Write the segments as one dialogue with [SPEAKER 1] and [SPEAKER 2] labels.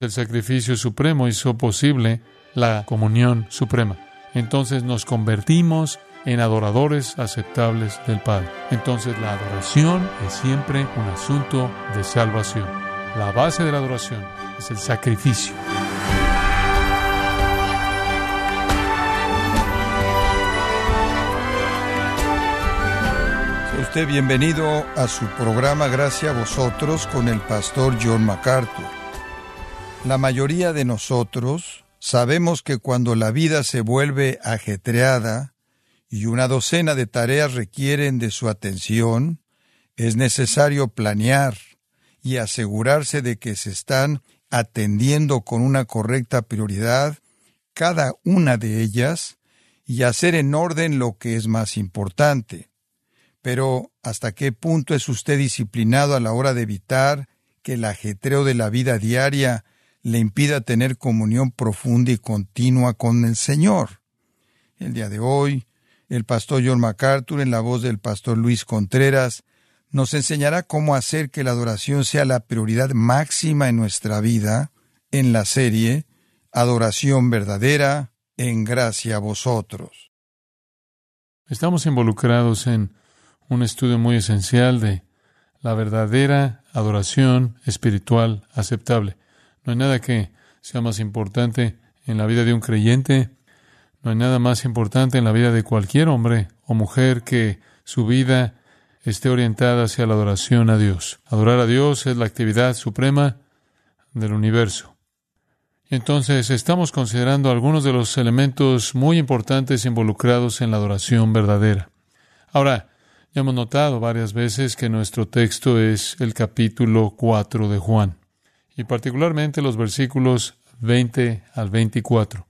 [SPEAKER 1] El sacrificio supremo hizo posible la comunión suprema. Entonces nos convertimos en adoradores aceptables del Padre. Entonces la adoración es siempre un asunto de salvación. La base de la adoración es el sacrificio.
[SPEAKER 2] usted bienvenido a su programa Gracias a vosotros con el pastor John MacArthur. La mayoría de nosotros sabemos que cuando la vida se vuelve ajetreada y una docena de tareas requieren de su atención, es necesario planear y asegurarse de que se están atendiendo con una correcta prioridad cada una de ellas y hacer en orden lo que es más importante. Pero ¿hasta qué punto es usted disciplinado a la hora de evitar que el ajetreo de la vida diaria le impida tener comunión profunda y continua con el Señor? El día de hoy, el pastor John MacArthur, en la voz del pastor Luis Contreras, nos enseñará cómo hacer que la adoración sea la prioridad máxima en nuestra vida en la serie Adoración verdadera en gracia a vosotros.
[SPEAKER 1] Estamos involucrados en un estudio muy esencial de la verdadera adoración espiritual aceptable. No hay nada que sea más importante en la vida de un creyente, no hay nada más importante en la vida de cualquier hombre o mujer que su vida esté orientada hacia la adoración a Dios. Adorar a Dios es la actividad suprema del universo. Entonces, estamos considerando algunos de los elementos muy importantes involucrados en la adoración verdadera. Ahora, ya hemos notado varias veces que nuestro texto es el capítulo 4 de Juan, y particularmente los versículos 20 al 24.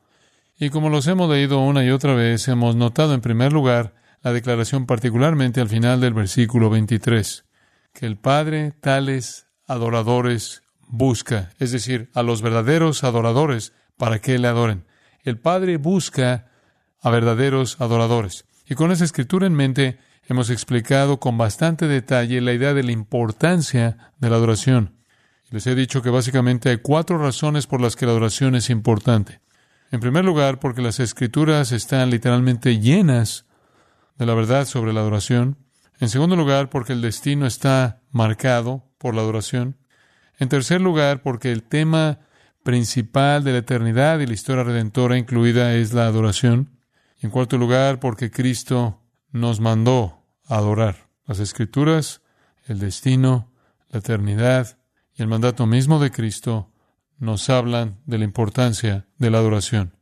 [SPEAKER 1] Y como los hemos leído una y otra vez, hemos notado en primer lugar la declaración particularmente al final del versículo 23, que el Padre tales adoradores busca, es decir, a los verdaderos adoradores para que le adoren. El Padre busca a verdaderos adoradores. Y con esa escritura en mente, hemos explicado con bastante detalle la idea de la importancia de la adoración. Les he dicho que básicamente hay cuatro razones por las que la adoración es importante. En primer lugar, porque las escrituras están literalmente llenas de la verdad sobre la adoración. En segundo lugar, porque el destino está marcado por la adoración. En tercer lugar, porque el tema principal de la eternidad y la historia redentora incluida es la adoración. En cuarto lugar, porque Cristo nos mandó adorar. Las escrituras, el destino, la eternidad el mandato mismo de Cristo nos hablan de la importancia de la adoración.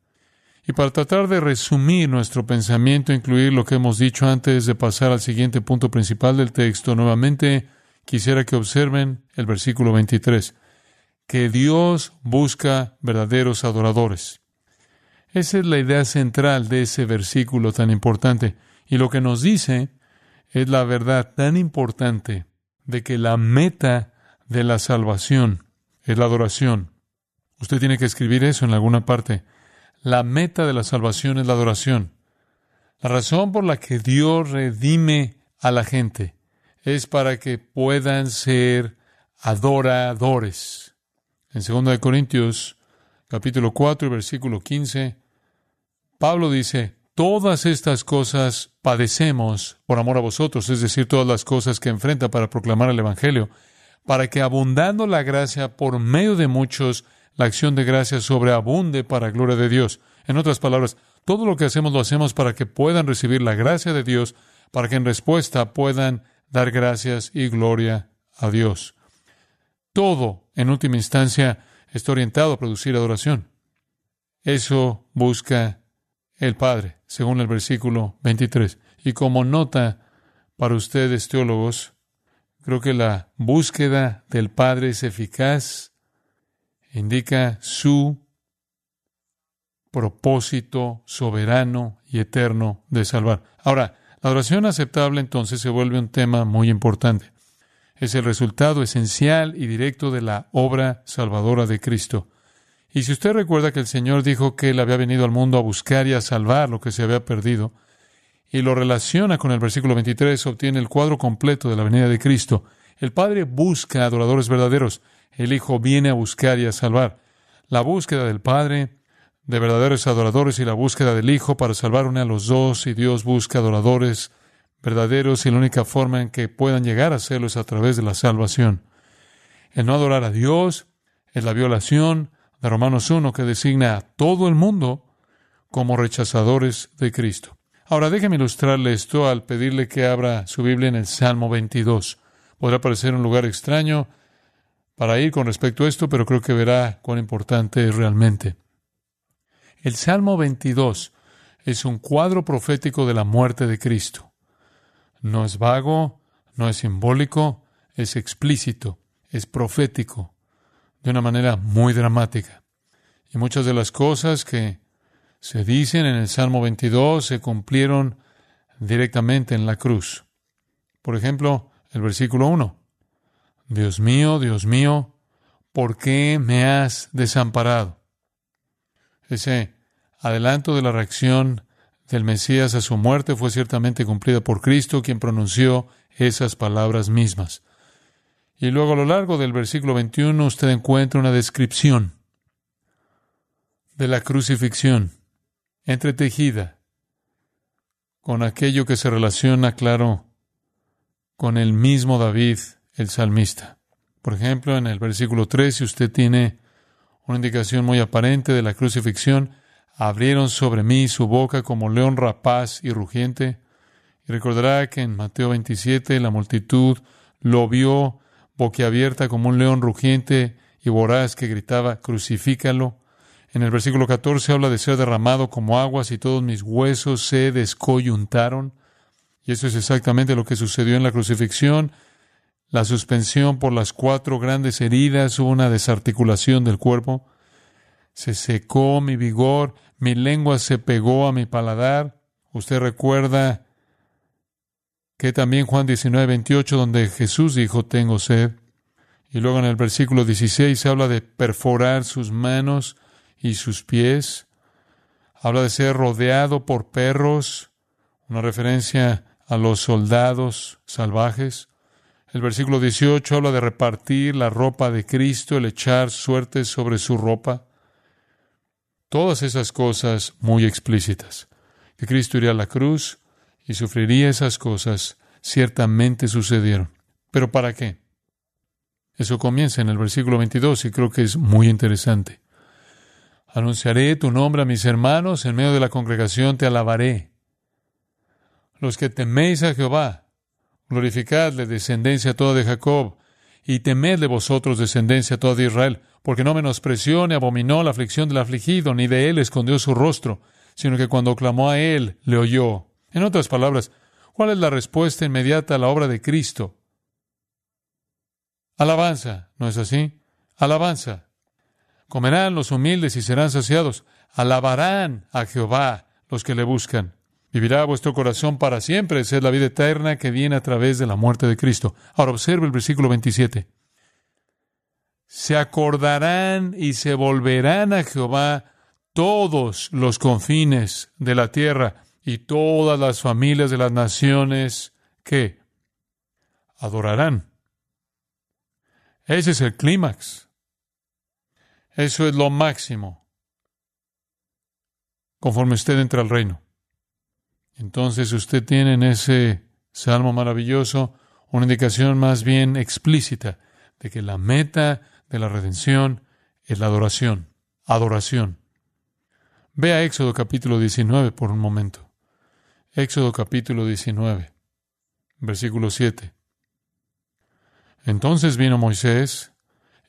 [SPEAKER 1] Y para tratar de resumir nuestro pensamiento, incluir lo que hemos dicho antes de pasar al siguiente punto principal del texto, nuevamente quisiera que observen el versículo 23, que Dios busca verdaderos adoradores. Esa es la idea central de ese versículo tan importante. Y lo que nos dice es la verdad tan importante de que la meta de la salvación es la adoración. Usted tiene que escribir eso en alguna parte. La meta de la salvación es la adoración. La razón por la que Dios redime a la gente es para que puedan ser adoradores. En 2 Corintios capítulo 4 versículo 15, Pablo dice, Todas estas cosas padecemos por amor a vosotros, es decir, todas las cosas que enfrenta para proclamar el Evangelio, para que abundando la gracia por medio de muchos, la acción de gracia sobreabunde para gloria de Dios. En otras palabras, todo lo que hacemos lo hacemos para que puedan recibir la gracia de Dios, para que en respuesta puedan dar gracias y gloria a Dios. Todo, en última instancia, está orientado a producir adoración. Eso busca el Padre, según el versículo 23. Y como nota para ustedes, teólogos, creo que la búsqueda del Padre es eficaz, indica su propósito soberano y eterno de salvar. Ahora, la oración aceptable entonces se vuelve un tema muy importante. Es el resultado esencial y directo de la obra salvadora de Cristo. Y si usted recuerda que el Señor dijo que Él había venido al mundo a buscar y a salvar lo que se había perdido, y lo relaciona con el versículo 23, obtiene el cuadro completo de la venida de Cristo. El Padre busca adoradores verdaderos. El Hijo viene a buscar y a salvar. la búsqueda del Padre de verdaderos adoradores y la búsqueda del Hijo para salvar uno a los dos y Dios busca adoradores verdaderos y la única forma en que puedan llegar a hacerlo es a través de la salvación. El no adorar a Dios es la violación de Romanos 1 que designa a todo el mundo como rechazadores de Cristo. Ahora déjeme ilustrarle esto al pedirle que abra su Biblia en el Salmo 22. Podrá parecer un lugar extraño para ir con respecto a esto, pero creo que verá cuán importante es realmente. El Salmo 22 es un cuadro profético de la muerte de Cristo. No es vago, no es simbólico, es explícito, es profético, de una manera muy dramática. Y muchas de las cosas que se dicen en el Salmo 22 se cumplieron directamente en la cruz. Por ejemplo, el versículo 1. Dios mío, Dios mío, ¿por qué me has desamparado? Ese adelanto de la reacción del Mesías a su muerte fue ciertamente cumplida por Cristo, quien pronunció esas palabras mismas. Y luego a lo largo del versículo 21 usted encuentra una descripción de la crucifixión entretejida con aquello que se relaciona, claro, con el mismo David, el salmista. Por ejemplo, en el versículo 3, si usted tiene una indicación muy aparente de la crucifixión, abrieron sobre mí su boca como león rapaz y rugiente. Y recordará que en Mateo 27 la multitud lo vio boquiabierta como un león rugiente y voraz que gritaba, crucifícalo. En el versículo 14 habla de ser derramado como aguas y todos mis huesos se descoyuntaron. Y eso es exactamente lo que sucedió en la crucifixión. La suspensión por las cuatro grandes heridas, una desarticulación del cuerpo. Se secó mi vigor, mi lengua se pegó a mi paladar. Usted recuerda que también Juan 19, 28, donde Jesús dijo, tengo sed. Y luego en el versículo 16 se habla de perforar sus manos y sus pies. Habla de ser rodeado por perros, una referencia a los soldados salvajes. El versículo 18 habla de repartir la ropa de Cristo, el echar suerte sobre su ropa. Todas esas cosas muy explícitas. Que Cristo iría a la cruz y sufriría esas cosas, ciertamente sucedieron. ¿Pero para qué? Eso comienza en el versículo 22 y creo que es muy interesante. Anunciaré tu nombre a mis hermanos, en medio de la congregación te alabaré. Los que teméis a Jehová, glorificadle, descendencia toda de Jacob, y temedle vosotros, descendencia toda de Israel, porque no menospreció ni abominó la aflicción del afligido, ni de él escondió su rostro, sino que cuando clamó a él, le oyó. En otras palabras, ¿cuál es la respuesta inmediata a la obra de Cristo? Alabanza, ¿no es así? Alabanza. Comerán los humildes y serán saciados. Alabarán a Jehová los que le buscan. Vivirá vuestro corazón para siempre. Esa es la vida eterna que viene a través de la muerte de Cristo. Ahora observe el versículo 27. Se acordarán y se volverán a Jehová todos los confines de la tierra y todas las familias de las naciones que adorarán. Ese es el clímax. Eso es lo máximo. Conforme usted entra al reino. Entonces usted tiene en ese salmo maravilloso una indicación más bien explícita de que la meta de la redención es la adoración. Adoración. Vea Éxodo capítulo 19 por un momento. Éxodo capítulo 19, versículo 7. Entonces vino Moisés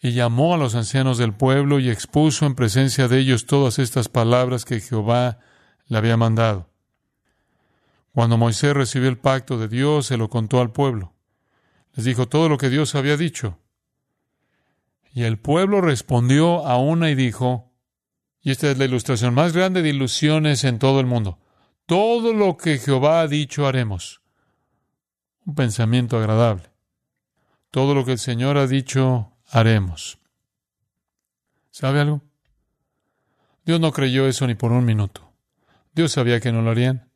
[SPEAKER 1] y llamó a los ancianos del pueblo y expuso en presencia de ellos todas estas palabras que Jehová le había mandado. Cuando Moisés recibió el pacto de Dios, se lo contó al pueblo. Les dijo todo lo que Dios había dicho. Y el pueblo respondió a una y dijo, y esta es la ilustración más grande de ilusiones en todo el mundo, todo lo que Jehová ha dicho haremos. Un pensamiento agradable. Todo lo que el Señor ha dicho haremos. ¿Sabe algo? Dios no creyó eso ni por un minuto. Dios sabía que no lo harían.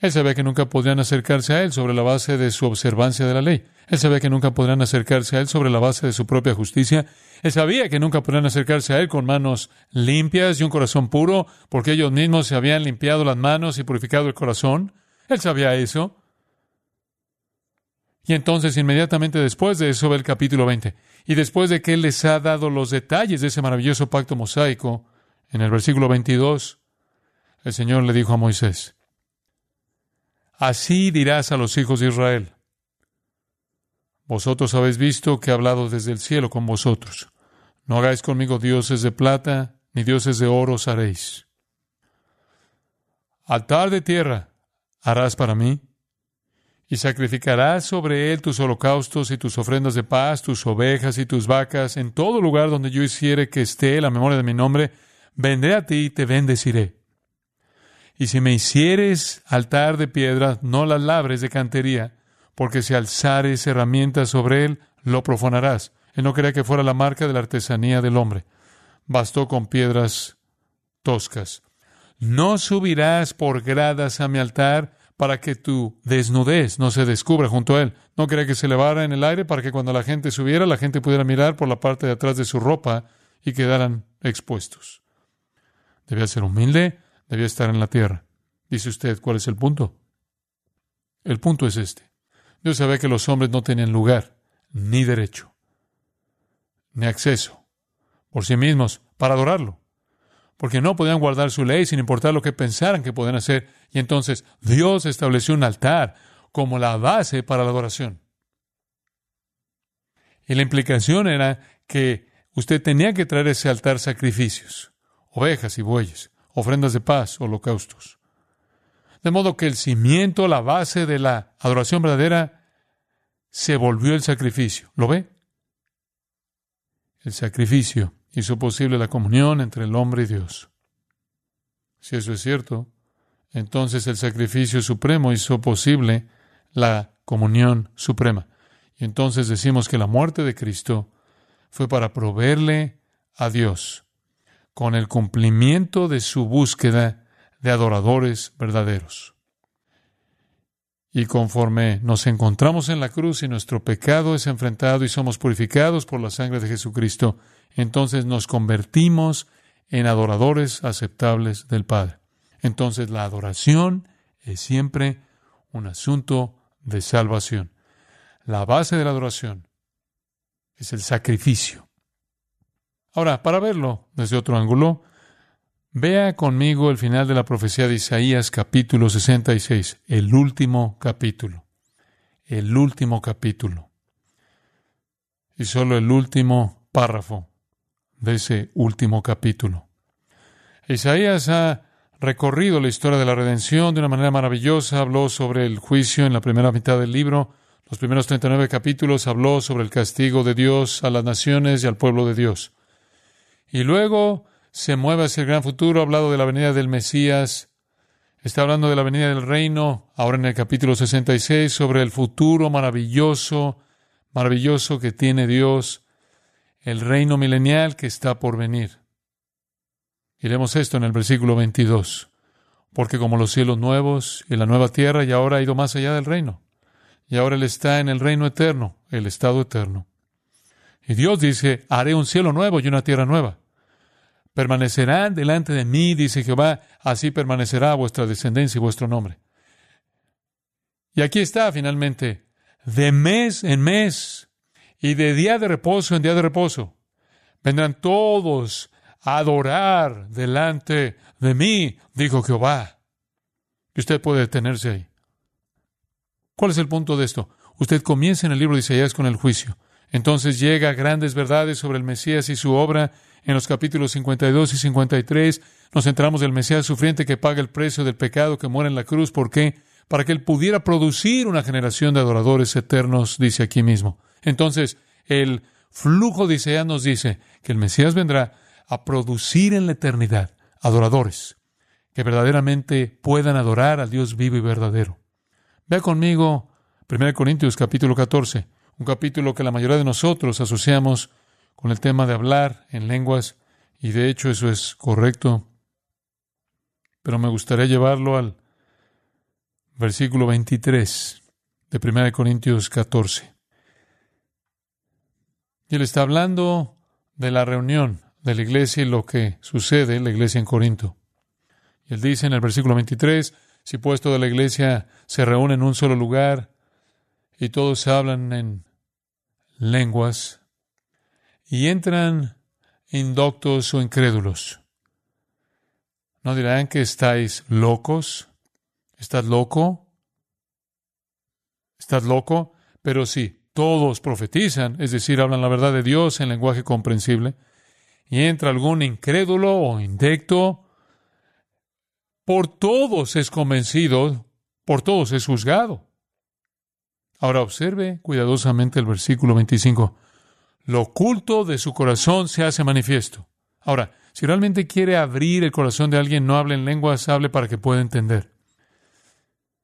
[SPEAKER 1] Él sabía que nunca podrían acercarse a Él sobre la base de su observancia de la ley. Él sabía que nunca podrían acercarse a Él sobre la base de su propia justicia. Él sabía que nunca podrían acercarse a Él con manos limpias y un corazón puro, porque ellos mismos se habían limpiado las manos y purificado el corazón. Él sabía eso. Y entonces, inmediatamente después de eso, ve el capítulo 20. Y después de que Él les ha dado los detalles de ese maravilloso pacto mosaico, en el versículo 22, el Señor le dijo a Moisés, Así dirás a los hijos de Israel, vosotros habéis visto que he hablado desde el cielo con vosotros. No hagáis conmigo dioses de plata, ni dioses de oro os haréis. Altar de tierra harás para mí, y sacrificarás sobre él tus holocaustos y tus ofrendas de paz, tus ovejas y tus vacas, en todo lugar donde yo hiciere que esté la memoria de mi nombre, vendré a ti y te bendeciré. Y si me hicieres altar de piedra, no las labres de cantería, porque si alzares herramientas sobre él, lo profanarás. Él no quería que fuera la marca de la artesanía del hombre. Bastó con piedras toscas. No subirás por gradas a mi altar para que tu desnudez no se descubra junto a él. No quería que se elevara en el aire para que cuando la gente subiera, la gente pudiera mirar por la parte de atrás de su ropa y quedaran expuestos. Debía ser humilde, debía estar en la tierra. Dice usted, ¿cuál es el punto? El punto es este. Dios sabe que los hombres no tienen lugar, ni derecho, ni acceso por sí mismos para adorarlo, porque no podían guardar su ley sin importar lo que pensaran que podían hacer. Y entonces Dios estableció un altar como la base para la adoración. Y la implicación era que usted tenía que traer ese altar sacrificios, ovejas y bueyes, ofrendas de paz, holocaustos. De modo que el cimiento, la base de la adoración verdadera, se volvió el sacrificio. ¿Lo ve? El sacrificio hizo posible la comunión entre el hombre y Dios. Si eso es cierto, entonces el sacrificio supremo hizo posible la comunión suprema. Y entonces decimos que la muerte de Cristo fue para proveerle a Dios con el cumplimiento de su búsqueda de adoradores verdaderos. Y conforme nos encontramos en la cruz y nuestro pecado es enfrentado y somos purificados por la sangre de Jesucristo, entonces nos convertimos en adoradores aceptables del Padre. Entonces la adoración es siempre un asunto de salvación. La base de la adoración es el sacrificio. Ahora, para verlo desde otro ángulo, Vea conmigo el final de la profecía de Isaías capítulo 66, el último capítulo, el último capítulo, y solo el último párrafo de ese último capítulo. Isaías ha recorrido la historia de la redención de una manera maravillosa, habló sobre el juicio en la primera mitad del libro, los primeros 39 capítulos habló sobre el castigo de Dios a las naciones y al pueblo de Dios. Y luego se mueve hacia el gran futuro, ha hablado de la venida del Mesías, está hablando de la venida del reino, ahora en el capítulo 66, sobre el futuro maravilloso, maravilloso que tiene Dios, el reino milenial que está por venir. Iremos esto en el versículo 22, porque como los cielos nuevos y la nueva tierra, y ahora ha ido más allá del reino, y ahora Él está en el reino eterno, el estado eterno. Y Dios dice, haré un cielo nuevo y una tierra nueva permanecerán delante de mí, dice Jehová, así permanecerá vuestra descendencia y vuestro nombre. Y aquí está finalmente, de mes en mes y de día de reposo en día de reposo, vendrán todos a adorar delante de mí, dijo Jehová. Y usted puede detenerse ahí. ¿Cuál es el punto de esto? Usted comienza en el libro de Isaías con el juicio. Entonces llega grandes verdades sobre el Mesías y su obra en los capítulos 52 y 53 nos enteramos del Mesías sufriente que paga el precio del pecado, que muere en la cruz. ¿Por qué? Para que él pudiera producir una generación de adoradores eternos, dice aquí mismo. Entonces, el flujo de Isaías nos dice que el Mesías vendrá a producir en la eternidad adoradores que verdaderamente puedan adorar al Dios vivo y verdadero. Vea conmigo 1 Corintios capítulo 14, un capítulo que la mayoría de nosotros asociamos con el tema de hablar en lenguas, y de hecho eso es correcto, pero me gustaría llevarlo al versículo 23 de 1 Corintios 14. Y él está hablando de la reunión de la iglesia y lo que sucede en la iglesia en Corinto. Y él dice en el versículo 23, si puesto de la iglesia se reúne en un solo lugar y todos hablan en lenguas y entran indoctos o incrédulos, ¿no dirán que estáis locos? ¿Estás loco? ¿Estás loco? Pero si todos profetizan, es decir, hablan la verdad de Dios en lenguaje comprensible, y entra algún incrédulo o indecto, por todos es convencido, por todos es juzgado. Ahora observe cuidadosamente el versículo 25. Lo oculto de su corazón se hace manifiesto. Ahora, si realmente quiere abrir el corazón de alguien, no hable en lenguas, hable para que pueda entender.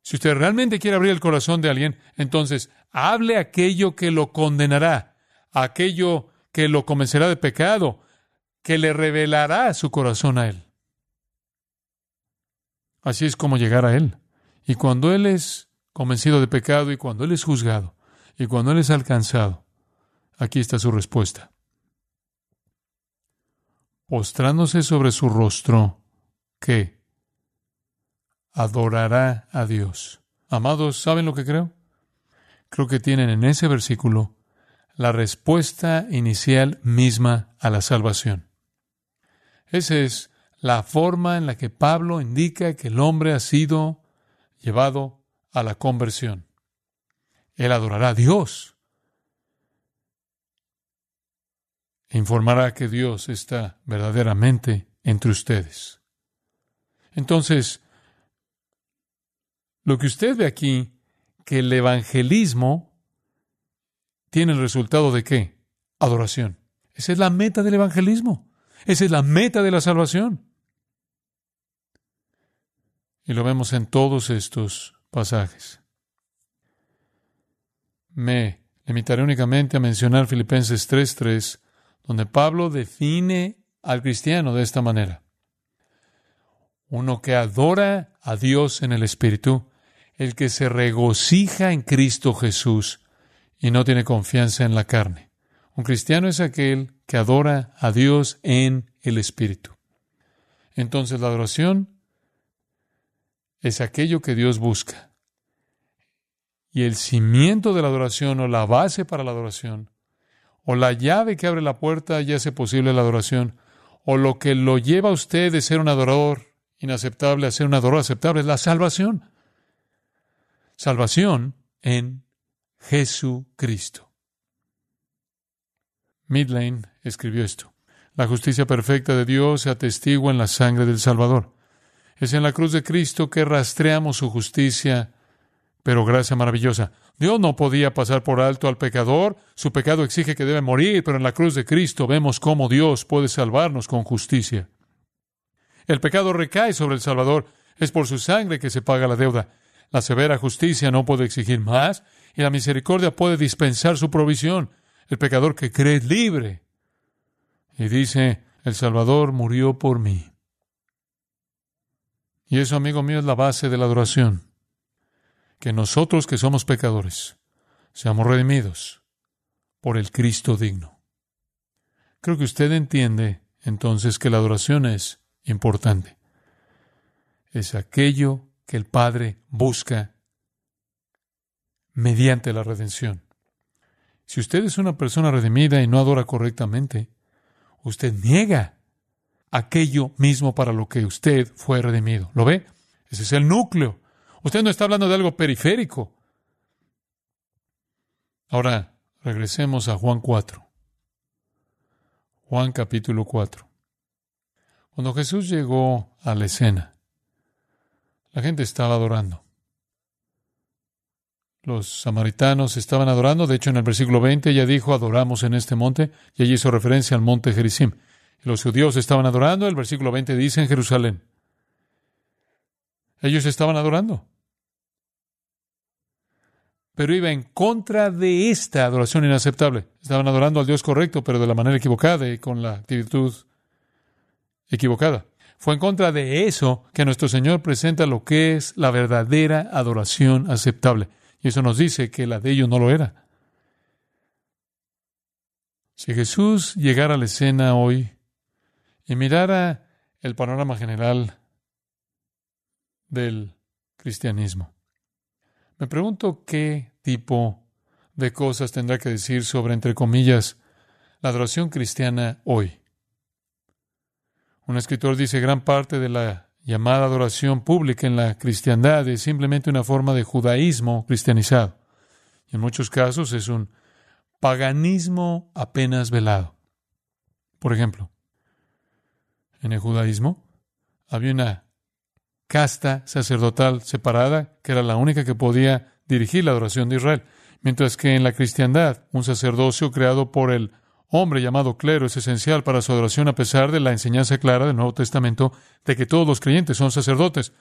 [SPEAKER 1] Si usted realmente quiere abrir el corazón de alguien, entonces hable aquello que lo condenará, aquello que lo convencerá de pecado, que le revelará su corazón a Él. Así es como llegar a Él. Y cuando Él es convencido de pecado y cuando Él es juzgado y cuando Él es alcanzado, aquí está su respuesta. Postrándose sobre su rostro, ¿qué? Adorará a Dios. Amados, ¿saben lo que creo? Creo que tienen en ese versículo la respuesta inicial misma a la salvación. Esa es la forma en la que Pablo indica que el hombre ha sido llevado a la conversión. Él adorará a Dios. E informará que Dios está verdaderamente entre ustedes. Entonces, lo que usted ve aquí, que el evangelismo tiene el resultado de qué? Adoración. Esa es la meta del evangelismo. Esa es la meta de la salvación. Y lo vemos en todos estos pasajes. Me limitaré únicamente a mencionar Filipenses 3:3, donde Pablo define al cristiano de esta manera. Uno que adora a Dios en el Espíritu, el que se regocija en Cristo Jesús y no tiene confianza en la carne. Un cristiano es aquel que adora a Dios en el Espíritu. Entonces la adoración es aquello que Dios busca. Y el cimiento de la adoración o la base para la adoración, o la llave que abre la puerta y hace posible la adoración, o lo que lo lleva a usted de ser un adorador inaceptable a ser un adorador aceptable, es la salvación. Salvación en Jesucristo. Midlane escribió esto. La justicia perfecta de Dios se atestigua en la sangre del Salvador. Es en la cruz de Cristo que rastreamos su justicia, pero gracia maravillosa. Dios no podía pasar por alto al pecador, su pecado exige que debe morir, pero en la cruz de Cristo vemos cómo Dios puede salvarnos con justicia. El pecado recae sobre el Salvador, es por su sangre que se paga la deuda. La severa justicia no puede exigir más y la misericordia puede dispensar su provisión. El pecador que cree es libre. Y dice, el Salvador murió por mí. Y eso, amigo mío, es la base de la adoración. Que nosotros que somos pecadores seamos redimidos por el Cristo digno. Creo que usted entiende entonces que la adoración es importante. Es aquello que el Padre busca mediante la redención. Si usted es una persona redimida y no adora correctamente, usted niega aquello mismo para lo que usted fue redimido. ¿Lo ve? Ese es el núcleo. Usted no está hablando de algo periférico. Ahora, regresemos a Juan 4. Juan capítulo 4. Cuando Jesús llegó a la escena, la gente estaba adorando. Los samaritanos estaban adorando. De hecho, en el versículo 20 ella dijo, adoramos en este monte. Y allí hizo referencia al monte Gerizim. Y los judíos estaban adorando. El versículo 20 dice en Jerusalén. Ellos estaban adorando. Pero iba en contra de esta adoración inaceptable. Estaban adorando al Dios correcto, pero de la manera equivocada y con la actitud equivocada. Fue en contra de eso que nuestro Señor presenta lo que es la verdadera adoración aceptable. Y eso nos dice que la de ellos no lo era. Si Jesús llegara a la escena hoy y mirara el panorama general del cristianismo, me pregunto qué tipo de cosas tendrá que decir sobre, entre comillas, la adoración cristiana hoy. Un escritor dice gran parte de la llamada adoración pública en la cristiandad es simplemente una forma de judaísmo cristianizado. Y en muchos casos es un paganismo apenas velado. Por ejemplo, en el judaísmo había una casta sacerdotal separada que era la única que podía dirigir la adoración de Israel, mientras que en la cristiandad un sacerdocio creado por el hombre llamado clero es esencial para su adoración a pesar de la enseñanza clara del Nuevo Testamento de que todos los creyentes son sacerdotes.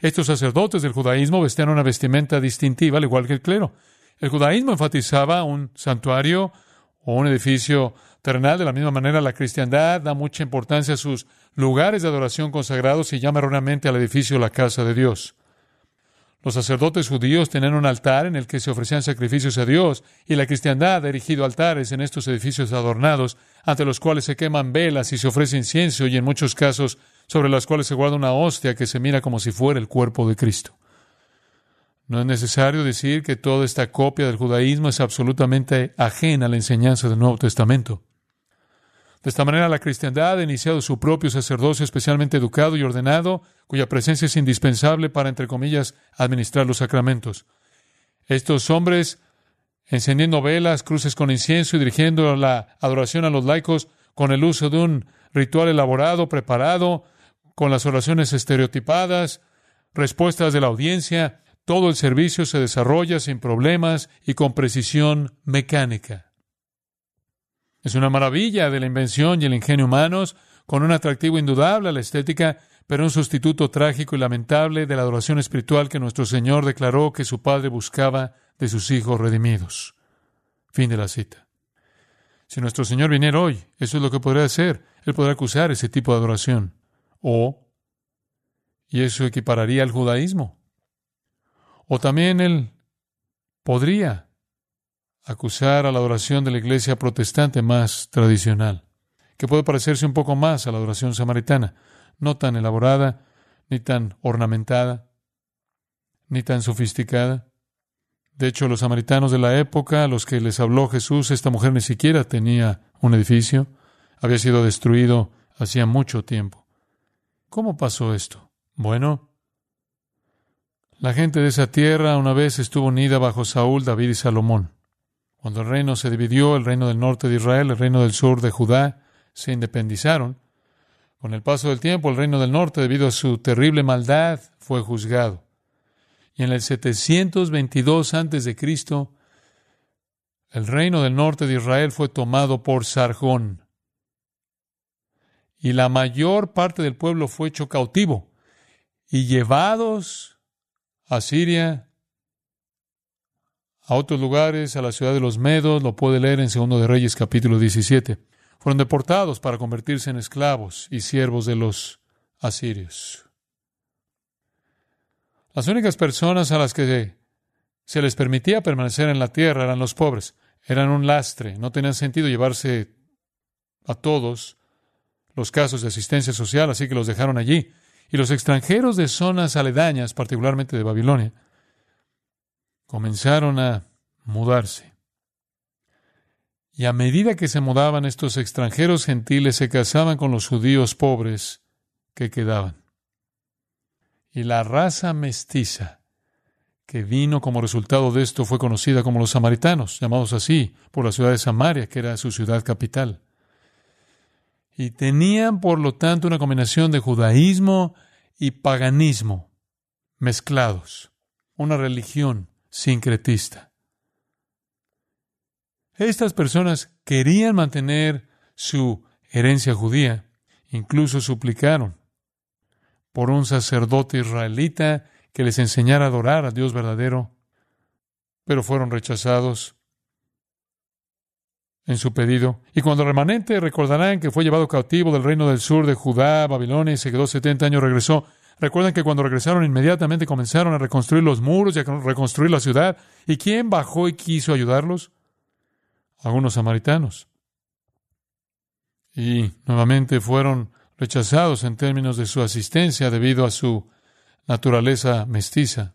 [SPEAKER 1] Estos sacerdotes del judaísmo vestían una vestimenta distintiva, al igual que el clero. El judaísmo enfatizaba un santuario o un edificio terrenal. De la misma manera, la cristiandad da mucha importancia a sus lugares de adoración consagrados y llama erróneamente al edificio la casa de Dios. Los sacerdotes judíos tenían un altar en el que se ofrecían sacrificios a Dios, y la cristiandad ha erigido altares en estos edificios adornados, ante los cuales se queman velas y se ofrece incienso, y en muchos casos sobre las cuales se guarda una hostia que se mira como si fuera el cuerpo de Cristo. No es necesario decir que toda esta copia del judaísmo es absolutamente ajena a la enseñanza del Nuevo Testamento. De esta manera, la cristiandad ha iniciado su propio sacerdocio especialmente educado y ordenado, cuya presencia es indispensable para, entre comillas, administrar los sacramentos. Estos hombres, encendiendo velas, cruces con incienso y dirigiendo la adoración a los laicos con el uso de un ritual elaborado, preparado, con las oraciones estereotipadas, respuestas de la audiencia, todo el servicio se desarrolla sin problemas y con precisión mecánica. Es una maravilla de la invención y el ingenio humanos, con un atractivo indudable a la estética, pero un sustituto trágico y lamentable de la adoración espiritual que nuestro Señor declaró que su Padre buscaba de sus hijos redimidos. Fin de la cita. Si nuestro Señor viniera hoy, eso es lo que podría hacer. Él podrá acusar ese tipo de adoración. O, y eso equipararía al judaísmo. O también él podría acusar a la adoración de la iglesia protestante más tradicional, que puede parecerse un poco más a la adoración samaritana, no tan elaborada, ni tan ornamentada, ni tan sofisticada. De hecho, los samaritanos de la época a los que les habló Jesús, esta mujer ni siquiera tenía un edificio, había sido destruido hacía mucho tiempo. ¿Cómo pasó esto? Bueno, la gente de esa tierra una vez estuvo unida bajo Saúl, David y Salomón. Cuando el reino se dividió, el reino del norte de Israel, el reino del sur de Judá, se independizaron. Con el paso del tiempo, el reino del norte, debido a su terrible maldad, fue juzgado. Y en el 722 antes de Cristo, el reino del norte de Israel fue tomado por Sargón. Y la mayor parte del pueblo fue hecho cautivo y llevados a Siria a otros lugares, a la ciudad de los Medos, lo puede leer en Segundo de Reyes capítulo 17. Fueron deportados para convertirse en esclavos y siervos de los asirios. Las únicas personas a las que se les permitía permanecer en la tierra eran los pobres. Eran un lastre, no tenían sentido llevarse a todos los casos de asistencia social, así que los dejaron allí. Y los extranjeros de zonas aledañas, particularmente de Babilonia, comenzaron a mudarse. Y a medida que se mudaban estos extranjeros gentiles se casaban con los judíos pobres que quedaban. Y la raza mestiza que vino como resultado de esto fue conocida como los samaritanos, llamados así por la ciudad de Samaria, que era su ciudad capital. Y tenían, por lo tanto, una combinación de judaísmo y paganismo mezclados, una religión sincretista. Estas personas querían mantener su herencia judía, incluso suplicaron por un sacerdote israelita que les enseñara a adorar a Dios verdadero, pero fueron rechazados. en su pedido. Y cuando el remanente recordarán que fue llevado cautivo del reino del sur de Judá, Babilonia, y se quedó 70 años, regresó. Recuerdan que cuando regresaron inmediatamente comenzaron a reconstruir los muros y a reconstruir la ciudad. ¿Y quién bajó y quiso ayudarlos? Algunos samaritanos. Y nuevamente fueron rechazados en términos de su asistencia debido a su naturaleza mestiza,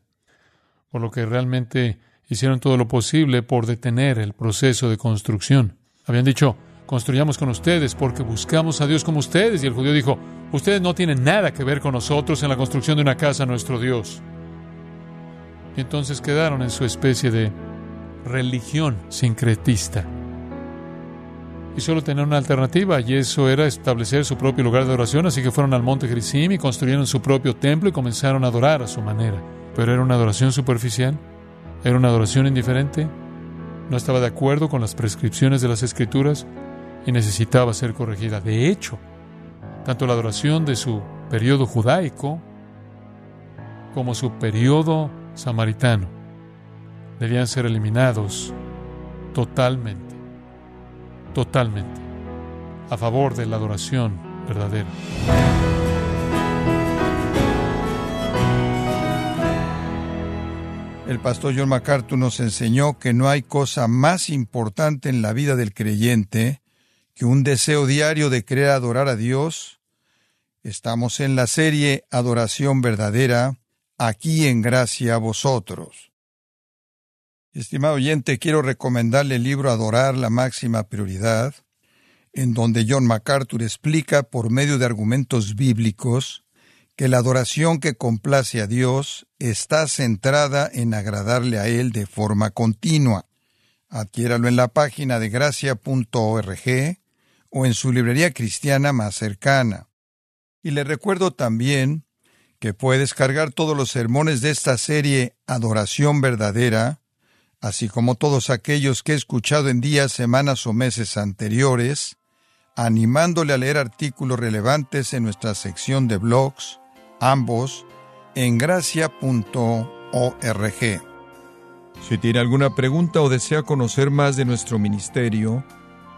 [SPEAKER 1] por lo que realmente hicieron todo lo posible por detener el proceso de construcción. Habían dicho, construyamos con ustedes porque buscamos a Dios como ustedes. Y el judío dijo, ustedes no tienen nada que ver con nosotros en la construcción de una casa a nuestro Dios. Y entonces quedaron en su especie de religión sincretista. Y solo tenían una alternativa, y eso era establecer su propio lugar de oración, así que fueron al monte Gerizim y construyeron su propio templo y comenzaron a adorar a su manera. Pero era una adoración superficial, era una adoración indiferente, no estaba de acuerdo con las prescripciones de las Escrituras y necesitaba ser corregida. De hecho, tanto la adoración de su periodo judaico como su periodo samaritano debían ser eliminados totalmente, totalmente, a favor de la adoración verdadera.
[SPEAKER 2] El pastor John MacArthur nos enseñó que no hay cosa más importante en la vida del creyente que un deseo diario de querer adorar a Dios. Estamos en la serie Adoración Verdadera, aquí en gracia a vosotros. Estimado oyente, quiero recomendarle el libro Adorar la máxima prioridad, en donde John MacArthur explica por medio de argumentos bíblicos que la adoración que complace a Dios está centrada en agradarle a Él de forma continua. Adquiéralo en la página de gracia.org o en su librería cristiana más cercana. Y le recuerdo también que puede descargar todos los sermones de esta serie Adoración Verdadera, así como todos aquellos que he escuchado en días, semanas o meses anteriores, animándole a leer artículos relevantes en nuestra sección de blogs, ambos en gracia.org. Si tiene alguna pregunta o desea conocer más de nuestro ministerio,